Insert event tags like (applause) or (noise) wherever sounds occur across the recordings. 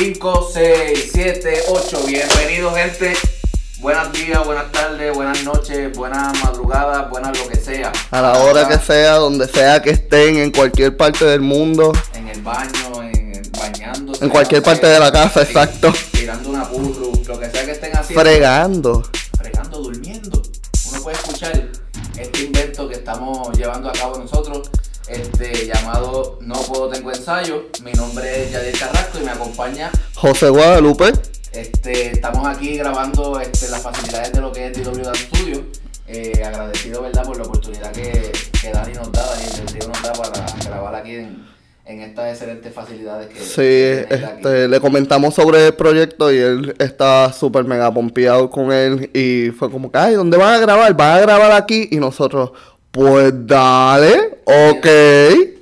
5, 6, 7, 8. Bienvenidos, gente. Buenos días, buenas tardes, buenas noches, buenas madrugadas, buenas lo que sea. A la hora que sea, donde sea que estén, en cualquier parte del mundo. En el baño, en bañándose. En cualquier parte de la casa, exacto. Tirando una purru, lo que sea que estén haciendo. Fregando. Fregando, durmiendo. Uno puede escuchar este invento que estamos llevando a cabo nosotros este, llamado No Puedo Tengo Ensayo. Mi nombre es Yadier Carrasco y me acompaña José Guadalupe. Este, estamos aquí grabando este, las facilidades de lo que es DW Dan Studio. Eh, agradecido ¿verdad? por la oportunidad que, que Dani nos da, Dani el nos da para grabar aquí en, en estas excelentes facilidades que Sí, este, le comentamos sobre el proyecto y él está súper mega pompeado con él y fue como que, ay, ¿dónde van a grabar? Van a grabar aquí y nosotros, pues dale, ok.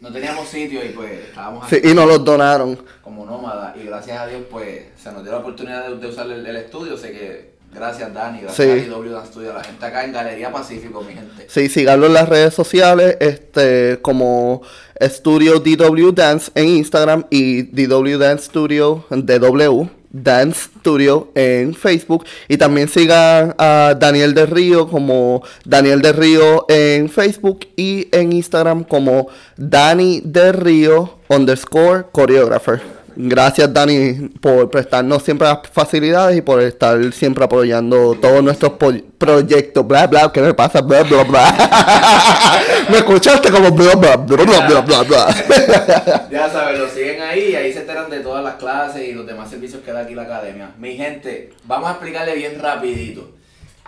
No teníamos sitio y pues estábamos aquí. Sí, y nos los donaron. Como nómada y gracias a Dios pues se nos dio la oportunidad de, de usar el, el estudio, sé que gracias Dani, gracias Sí. a IW Dan Studio, la gente acá en Galería Pacífico, mi gente. Sí, síganlo en las redes sociales, este, como Studio DW Dance en Instagram y DW Dance Studio, DW Dance Studio en Facebook. Y también sigan a Daniel de Río como Daniel de Río en Facebook y en Instagram como Dani de Río underscore choreographer. Gracias Dani por prestarnos siempre las facilidades y por estar siempre apoyando todos nuestros proyectos. Bla bla, ¿qué me pasa? Bla bla bla. (laughs) me escuchaste como bla bla bla bla bla bla. (laughs) Ya saben, lo siguen ahí y ahí se enteran de todas las clases y los demás servicios que da aquí la academia. Mi gente, vamos a explicarle bien rapidito.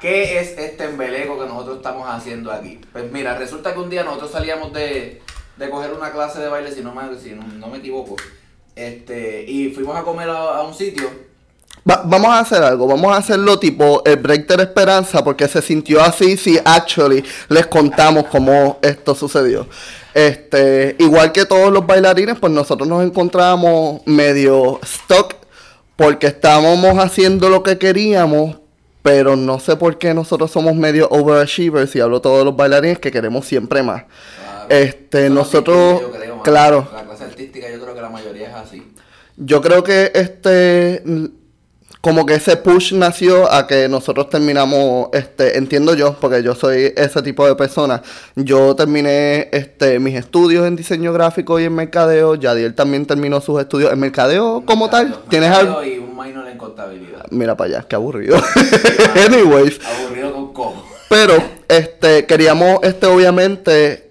¿Qué es este embeleco que nosotros estamos haciendo aquí? Pues mira, resulta que un día nosotros salíamos de, de coger una clase de baile, si no si no me equivoco, este, y fuimos a comer a, a un sitio Va- vamos a hacer algo, vamos a hacerlo tipo el break de la esperanza porque se sintió así si actually les contamos cómo esto sucedió. Este, igual que todos los bailarines, pues nosotros nos encontrábamos medio stuck porque estábamos haciendo lo que queríamos, pero no sé por qué nosotros somos medio overachievers y hablo todos los bailarines que queremos siempre más. Claro. Este, nosotros- yo creo, mano. claro. Artística yo creo que la mayoría es así. Yo creo que este como que ese push nació a que nosotros terminamos, este, entiendo yo, porque yo soy ese tipo de persona. Yo terminé este mis estudios en diseño gráfico y en mercadeo. Yadiel también terminó sus estudios en mercadeo como tal. ¿Tienes algo? Y un minor en contabilidad. Mira para allá, qué aburrido. (laughs) Anyways, Aburrido con cojo. pero este queríamos este obviamente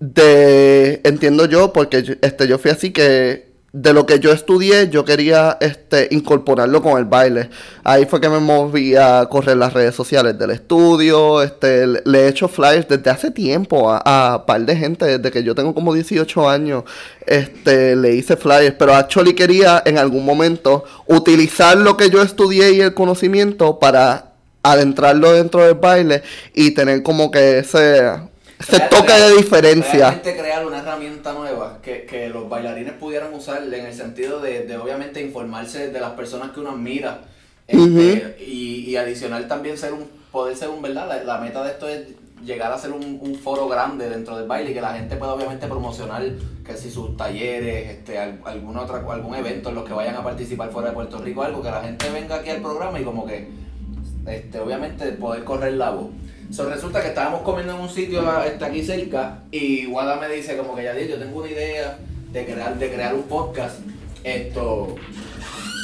de entiendo yo porque este yo fui así que de lo que yo estudié yo quería este incorporarlo con el baile. Ahí fue que me moví a correr las redes sociales del estudio este le he hecho flyers desde hace tiempo a, a par de gente desde que yo tengo como 18 años este le hice flyers. Pero actually quería en algún momento utilizar lo que yo estudié y el conocimiento para adentrarlo dentro del baile y tener como que ese, Real- toque de diferencia. Crear una herramienta nueva que, que los bailarines pudieran usar en el sentido de, de obviamente informarse de las personas que uno admira. este, y, y adicional también ser un, poder ser un, ¿verdad? La, la meta de esto es llegar a ser un, un foro grande dentro del baile y que la gente pueda obviamente promocionar que si sus talleres, este, al- algún otra, algún evento en los que vayan a participar fuera de Puerto Rico, algo que la gente venga aquí al programa y como que este, obviamente poder correr la voz. Resulta que estábamos comiendo en un sitio este, aquí cerca y Wada me dice como que ya yo tengo una idea de crear, de crear un podcast. Esto,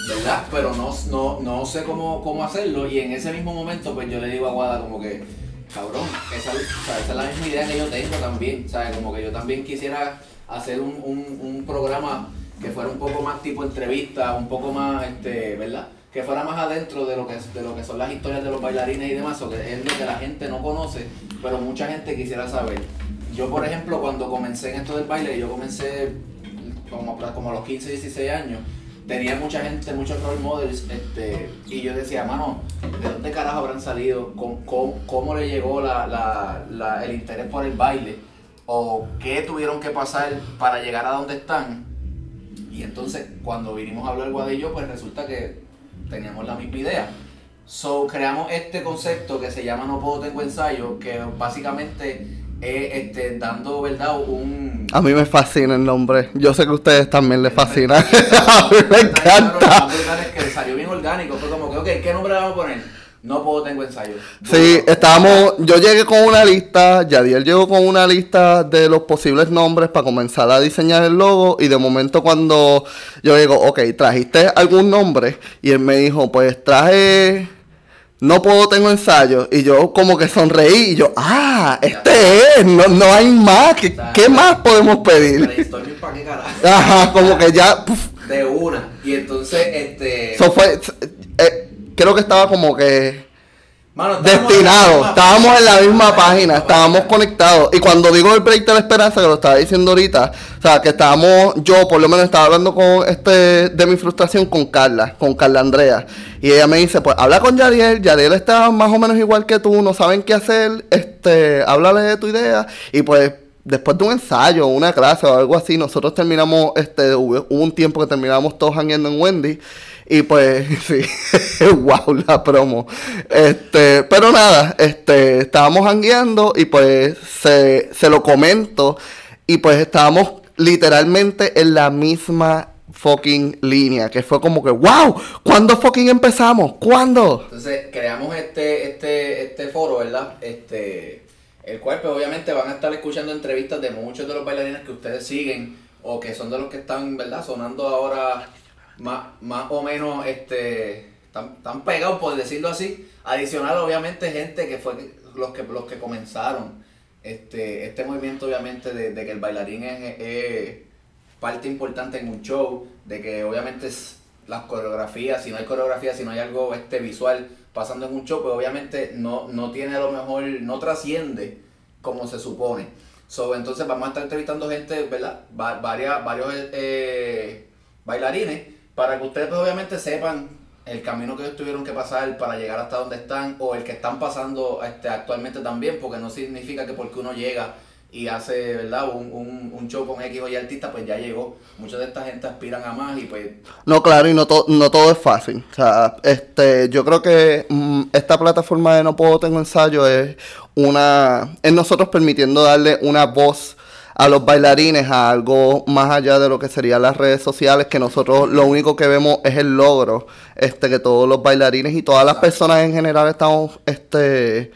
¿verdad? Pero no, no, no sé cómo, cómo hacerlo y en ese mismo momento pues yo le digo a Wada como que, cabrón, esa, esa es la misma idea que yo tengo también, ¿sabes? Como que yo también quisiera hacer un, un, un programa que fuera un poco más tipo entrevista, un poco más, este, ¿verdad? Que fuera más adentro de lo que, de lo que son las historias de los bailarines y demás, o que es lo que la gente no conoce, pero mucha gente quisiera saber. Yo, por ejemplo, cuando comencé en esto del baile, yo comencé como, a los 15, 16 años, tenía mucha gente, muchos role models, este, y yo decía, mano, ¿de dónde carajo habrán salido? ¿Cómo, cómo, cómo le llegó la, la- la- el interés por el baile? ¿O qué tuvieron que pasar para llegar a donde están? Y entonces, cuando vinimos a hablar Guada y yo, pues resulta que teníamos la misma idea. So, creamos este concepto que se llama No Puedo Tengo Ensayo, que básicamente eh, este, dando, ¿verdad? Un... A mí me fascina el nombre. Yo sé que a ustedes también les fascina. (laughs) (laughs) a mí me encanta. Es que salió bien orgánico. Fue como que, ok, ¿qué nombre le vamos a poner? No puedo, tengo ensayo. Sí, estábamos, yo llegué con una lista, Yadiel llegó con una lista de los posibles nombres para comenzar a diseñar el logo y de momento cuando yo digo, ok, ¿trajiste algún nombre? Y él me dijo, pues traje, no puedo, tengo ensayo. Y yo como que sonreí y yo, ah, este es, no, no hay más, ¿qué, ¿qué más podemos pedir? Ajá, como que ya... De una. Y entonces, este... Eso fue... Eh, creo que estaba como que destinado. Estábamos en la misma página, estábamos conectados. Y cuando digo el break de la esperanza, que lo estaba diciendo ahorita, o sea, que estábamos, yo por lo menos estaba hablando con este de mi frustración con Carla, con Carla Andrea. Y ella me dice, pues habla con Yadiel, Yadiel está más o menos igual que tú, no saben qué hacer, este, háblale de tu idea. Y pues después de un ensayo, una clase o algo así, nosotros terminamos, este, hubo, un tiempo que terminamos todos hangueando en Wendy. Y pues, (laughs) sí, (laughs) wow, la promo. Este, pero nada, este, estábamos hangueando y pues se, se lo comento. Y pues estábamos literalmente en la misma fucking línea, que fue como que, wow, ¿cuándo fucking empezamos? ¿Cuándo? Entonces, creamos este, este, este foro, ¿verdad? Este, el cual pues obviamente van a estar escuchando entrevistas de muchos de los bailarines que ustedes siguen o que son de los que están, ¿verdad? Sonando ahora más, más o menos este, tan, pegados, por decirlo así. Adicional, obviamente, gente que fue los que, los que comenzaron este, este movimiento, obviamente, de, que el bailarín es, parte importante en un show, de que obviamente las coreografías, si no hay coreografía, si no hay algo este, visual pasando en un show, pues obviamente no, no tiene a lo mejor, no trasciende como se supone. So, entonces vamos a estar entrevistando gente, ¿verdad? varias, varios eh, bailarines para que ustedes obviamente sepan el camino que ellos tuvieron que pasar para llegar hasta donde están o el que están pasando este, actualmente también, porque no significa que porque uno llega y hace ¿verdad? Un, un, un show con X o Y artista, pues ya llegó. Mucha de esta gente aspiran a más y pues... No, claro, y no, no todo es fácil. O sea, este, yo creo que mm, esta plataforma de No Puedo Tengo Ensayo es una... es nosotros permitiendo darle una voz a los bailarines a algo más allá de lo que serían las redes sociales, que nosotros lo único que vemos es el logro, este, que todos los bailarines y todas las personas en general estamos, este,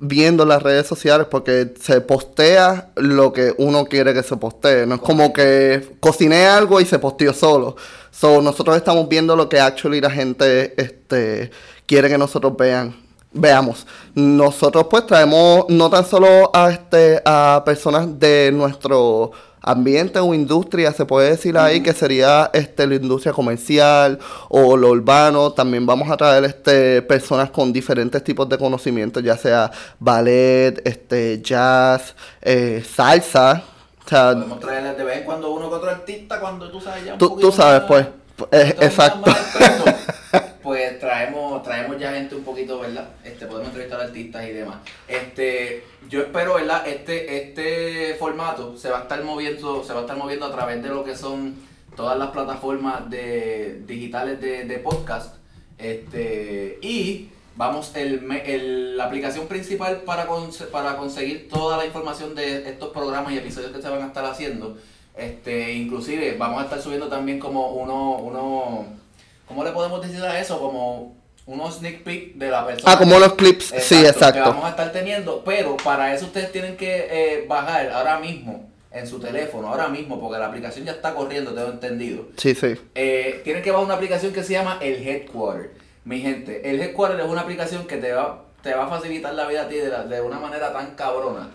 viendo las redes sociales porque se postea lo que uno quiere que se postee. No es como que cociné algo y se posteó solo. So, nosotros estamos viendo lo que actually la gente este, quiere que nosotros vean veamos, nosotros pues traemos no tan solo a este a personas de nuestro ambiente o industria, se puede decir ahí que sería este la industria comercial o lo urbano, también vamos a traer este personas con diferentes tipos de conocimientos, ya sea ballet, este jazz, eh, salsa, o sea, podemos traerles de vez en cuando uno que otro artista cuando tú sabes ya un tú, tú sabes pues eh, exacto (laughs) pues traemos, traemos ya gente un poquito, ¿verdad? Este, podemos entrevistar artistas y demás. Este, yo espero, ¿verdad? Este, este formato se va a estar moviendo, se va a estar moviendo a través de lo que son todas las plataformas de, digitales de, podcast. Este, y vamos, el, el, la aplicación principal para, para conseguir toda la información de estos programas y episodios que se van a estar haciendo. Este, inclusive vamos a estar subiendo también como uno, uno ¿cómo le podemos decir a eso? Como unos sneak peek de la persona. Ah, como los clips, sí, exacto. Que vamos a estar teniendo, pero para eso ustedes tienen que eh, bajar ahora mismo en su teléfono, ahora mismo, porque la aplicación ya está corriendo, tengo entendido. Sí, sí. Eh, tienen que bajar una aplicación que se llama el Headquarter. Mi gente, el Headquarter es una aplicación que te va, te va a facilitar la vida a ti de, de una manera tan cabrona.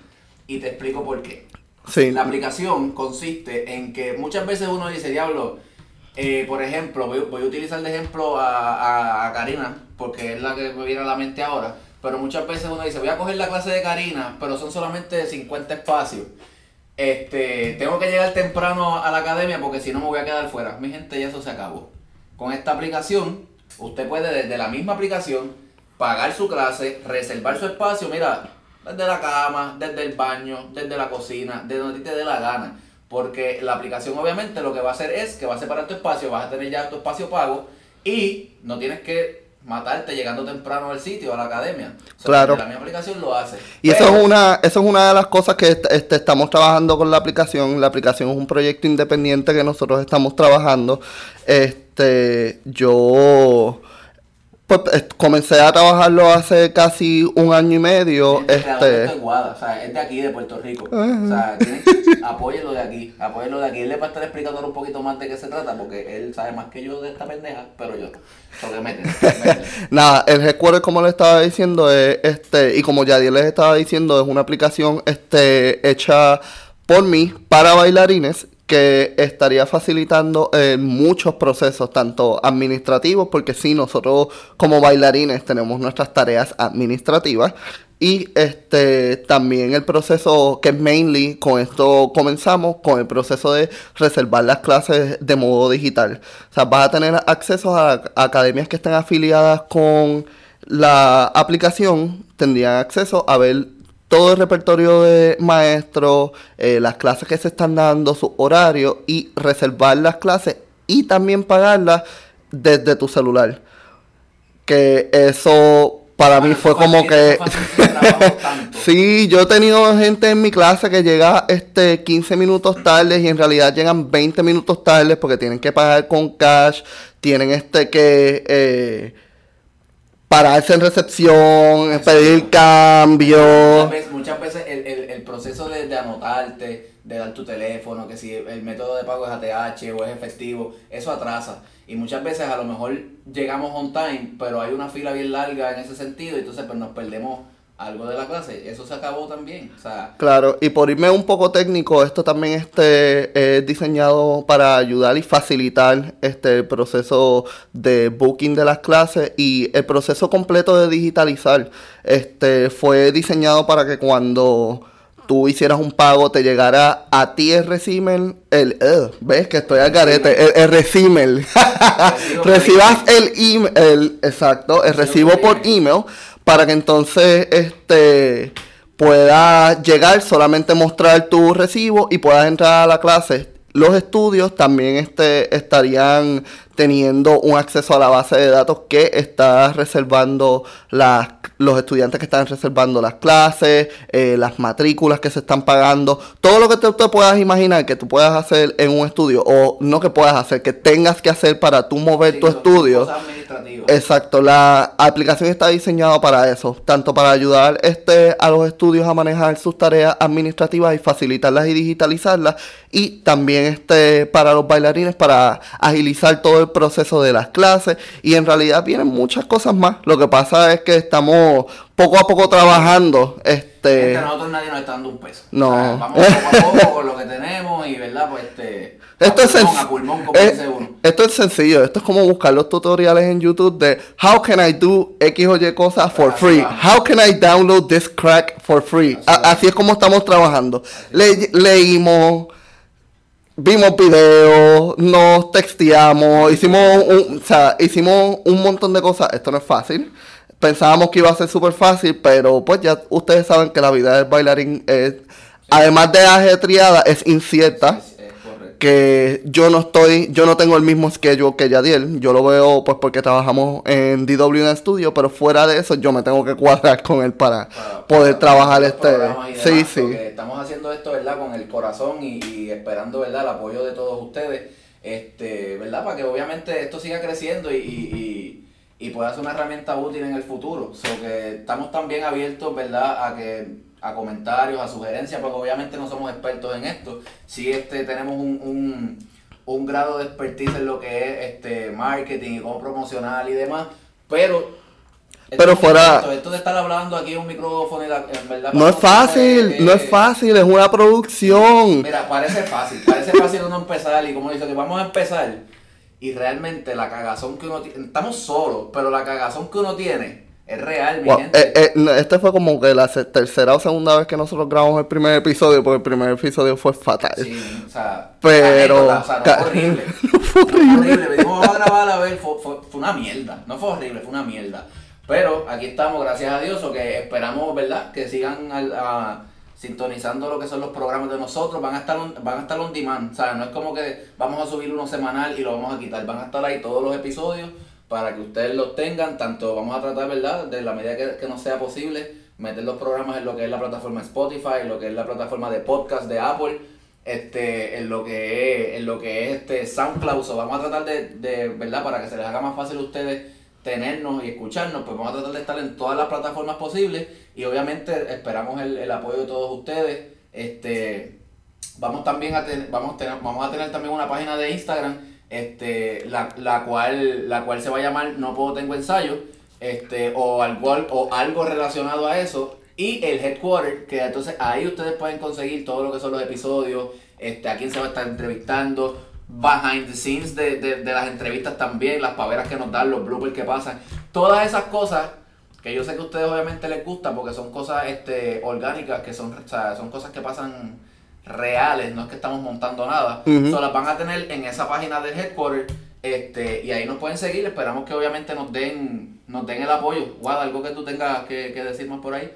Y te explico por qué. Sí. La aplicación consiste en que muchas veces uno dice, diablo, eh, por ejemplo, voy, a utilizar de ejemplo a, Karina, porque es la que me viene a la mente ahora. Pero muchas veces uno dice, voy a coger la clase de Karina, pero son solamente 50 espacios. Este, tengo que llegar temprano a la academia porque si no me voy a quedar fuera. Mi gente, ya eso se acabó. Con esta aplicación, usted puede desde la misma aplicación pagar su clase, reservar su espacio, mira, desde la cama, desde el baño, desde la cocina, desde donde te dé la gana. Porque la aplicación obviamente lo que va a hacer es que va a separar tu espacio, vas a tener ya tu espacio pago y no tienes que matarte llegando temprano al sitio, a la academia. claro. La misma aplicación lo hace. Y eso es una eso es una de las cosas que este, estamos trabajando con la aplicación. La aplicación es un proyecto independiente que nosotros estamos trabajando. Este, yo pues comencé a trabajarlo hace casi un año y medio. El este... es o sea, es de aquí, de Puerto Rico. O sea, apóyelo de aquí, apóyelo de aquí. Él le va a estar explicando un poquito más de qué se trata, porque él sabe más que yo de esta pendeja, pero yo, porque mete, (laughs) Nada, el recuerdo como le estaba diciendo, es este, y como ya les estaba diciendo, es una aplicación este, hecha por mí para bailarines que estaría facilitando eh, muchos procesos, tanto administrativos, porque sí, nosotros como bailarines tenemos nuestras tareas administrativas, y este también el proceso que es mainly, con esto comenzamos, con el proceso de reservar las clases de modo digital. O sea, vas a tener acceso a, a academias que estén afiliadas con la aplicación, tendrían acceso a ver todo el repertorio de maestros, eh, las clases que se están dando, su horario y reservar las clases y también pagarlas desde tu celular. Que eso para mí fue como que (laughs) sí, yo he tenido gente en mi clase que llega este 15 minutos tarde y en realidad llegan 20 minutos tarde porque tienen que pagar con cash, tienen este que eh, pararse en recepción, pedir cambio. Muchas veces, el, proceso de, anotarte, de dar tu teléfono, que si el método de pago es ATH o es efectivo, eso atrasa. Y muchas veces a lo mejor llegamos on time, pero hay una fila bien larga en ese sentido, y entonces pues nos perdemos algo de la clase, eso se acabó también. O sea, claro, y por irme un poco técnico, esto también este, es diseñado para ayudar y facilitar este proceso de booking de las clases y el proceso completo de digitalizar. Este fue diseñado para que cuando tú hicieras un pago, te llegara a ti el recimen, el, ves que estoy al garete, el, el recibas el email, exacto, el recibo por (laughs) email para que entonces este puedas llegar, solamente mostrar tu recibo y puedas entrar a la clase. Los estudios también este, estarían teniendo un acceso a la base de datos que está reservando las, los estudiantes que están reservando las clases, eh, las matrículas que se están pagando, todo lo que tú te puedas imaginar que tú puedas hacer en un estudio o no que puedas hacer, que tengas que hacer para tú mover tu estudio. Exacto, la aplicación está diseñada para eso, tanto para ayudar este, a los estudios a manejar sus tareas administrativas y facilitarlas y digitalizarlas, y también este, para los bailarines para agilizar todo el proceso de las clases, y en realidad vienen muchas cosas más. Lo que pasa es que estamos poco a poco trabajando. Este... nosotros nadie nos está dando un peso. No. vamos poco a poco con lo que tenemos y, ¿verdad? Pues este esto, es esto es sencillo, esto es como buscar los tutoriales en YouTube de How can I do X o Y cosas for free? How can I download this crack for free? Así, es como estamos trabajando. leímos, vimos videos, nos texteamos, hicimos un, o sea, hicimos un montón de cosas. Esto no es fácil. Pensábamos que iba a ser súper fácil, pero pues ya ustedes saben que la vida del bailarín es, además de ajetreada, es incierta que yo no estoy, yo no tengo el mismo schedule que Yadiel, yo lo veo pues porque trabajamos en DWN Studio, pero fuera de eso yo me tengo que cuadrar con él para, poder trabajar este, sí, sí. Estamos haciendo esto, ¿verdad? Con el corazón y, esperando, ¿verdad? El apoyo de todos ustedes, este, ¿verdad? Para que obviamente esto siga creciendo y, y, y pueda ser una herramienta útil en el futuro. O que estamos también abiertos, ¿verdad? A que a comentarios, a sugerencias, porque obviamente no somos expertos en esto. Sí este, tenemos un, un, grado de expertise en lo que es este marketing y cómo promocionar y demás, pero... Pero fuera... Esto, de estar hablando aquí en un micrófono y en verdad... No es fácil, no es fácil, es una producción. Mira, parece fácil, parece fácil uno empezar y como dice que vamos a empezar y realmente la cagazón que uno tiene, estamos solos, pero la cagazón que uno tiene es real, mi gente. Eh, eh, este fue como que la tercera o segunda vez que nosotros grabamos el primer episodio, porque el primer episodio fue fatal. Sí, o sea, pero. o sea, no fue horrible. (laughs) no fue horrible. Fue vamos a grabar a ver, fue, fue, fue, una mierda. No fue horrible, fue una mierda. Pero aquí estamos, gracias a Dios, o que esperamos, ¿verdad? Que sigan a, sintonizando lo que son los programas de nosotros. Van a estar van a estar on demand. O sea, no es como que vamos a subir uno semanal y lo vamos a quitar. Van a estar ahí todos los episodios para que ustedes los tengan, tanto vamos a tratar, ¿verdad? De la medida que, que nos sea posible, meter los programas en lo que es la plataforma Spotify, en lo que es la plataforma de podcast de Apple, este, en lo que es, en lo que es este SoundCloud, vamos a tratar de, de, ¿verdad? Para que se les haga más fácil a ustedes tenernos y escucharnos, pues vamos a tratar de estar en todas las plataformas posibles y obviamente esperamos el, el apoyo de todos ustedes. Este, vamos también a tener, vamos a tener, vamos a tener también una página de Instagram, este, la, la cual, la cual se va a llamar No Puedo Tengo Ensayo, este, o algo, o algo relacionado a eso. Y el headquarter, que entonces ahí ustedes pueden conseguir todo lo que son los episodios, este, a quién se va a estar entrevistando, behind the scenes de, de, de las entrevistas también, las paveras que nos dan, los bloopers que pasan, todas esas cosas que yo sé que a ustedes obviamente les gustan porque son cosas este, orgánicas, que son, o sea, son cosas que pasan reales, no es que estamos montando nada. So, las van a tener en esa página del headquarter este, y ahí nos pueden seguir. Esperamos que obviamente nos den, nos den el apoyo. Guada, algo que tú tengas que, que decirnos por ahí.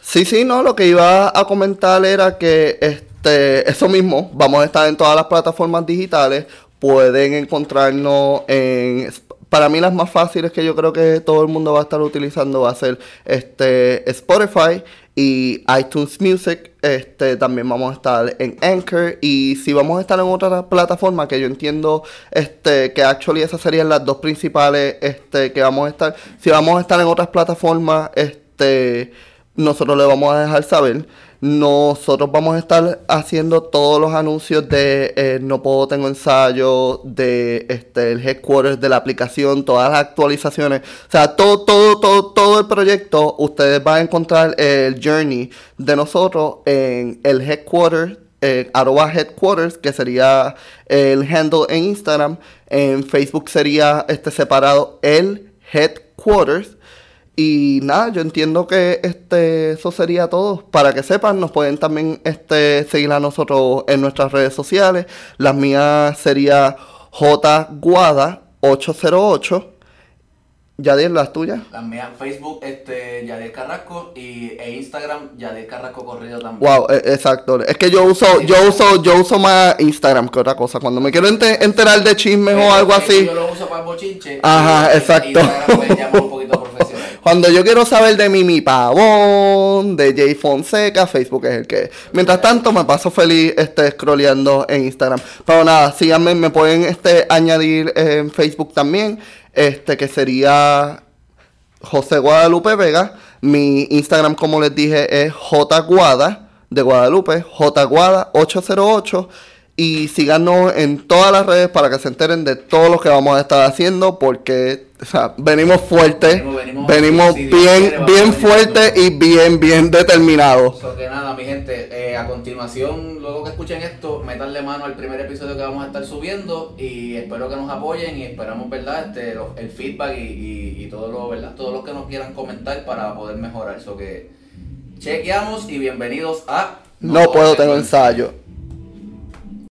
Sí, sí, no, lo que iba a comentar era que este, eso mismo, vamos a estar en todas las plataformas digitales, pueden encontrarnos en, para mí las más fáciles que yo creo que todo el mundo va a estar utilizando va a ser este, Spotify y iTunes Music, este, también vamos a estar en Anchor y si vamos a estar en otra plataforma que yo entiendo este, que actually esas serían las dos principales este, que vamos a estar, si vamos a estar en otras plataformas, este nosotros le vamos a dejar saber. Nosotros vamos a estar haciendo todos los anuncios de eh, No Puedo Tengo Ensayo, de este, el headquarters de la aplicación, todas las actualizaciones. O sea, todo, todo, todo, todo el proyecto, ustedes van a encontrar el journey de nosotros en el headquarters, eh, arroba headquarters, que sería el handle en Instagram. En Facebook sería este separado el headquarters. Y nada, yo entiendo que este eso sería todo. Para que sepan, nos pueden también este seguir a nosotros en nuestras redes sociales. Las mías sería jguada808. Yadier, las tuyas. Las mías en Facebook, este, Yadier Carrasco y e Instagram, Yadier Carrasco Corrido también. Wow, e- exacto. Es que yo uso, yo uso, yo uso más Instagram que otra cosa. Cuando me quiero ente- enterar de chismes o algo así. Yo lo uso para el bochinche. Ajá, y- exacto. Instagram Cuando yo quiero saber de Mimi Pavón, de Jay Fonseca, Facebook es el que es. Mientras tanto, me paso feliz este, scrolleando en Instagram. Pero nada, síganme, me pueden este, añadir en Facebook también, este que sería José Guadalupe Vega. Mi Instagram, como les dije, es jguada de Guadalupe, jguada808. Y síganos en todas las redes para que se enteren de todo lo que vamos a estar haciendo, porque o sea, venimos fuertes, Venimos- venimos- venimos si bien, quiere, bien con y bien, bien determinados. So que nada, mi gente, eh, a continuación, luego que escuchen esto, metanle mano al primer episodio que vamos a estar subiendo y espero que nos apoyen y esperamos, ¿verdad? Este, lo- el feedback y, y, y todo lo, ¿verdad? Todo lo que nos quieran comentar para poder mejorar. So que chequeamos y bienvenidos a No puedo, tengo ensayo.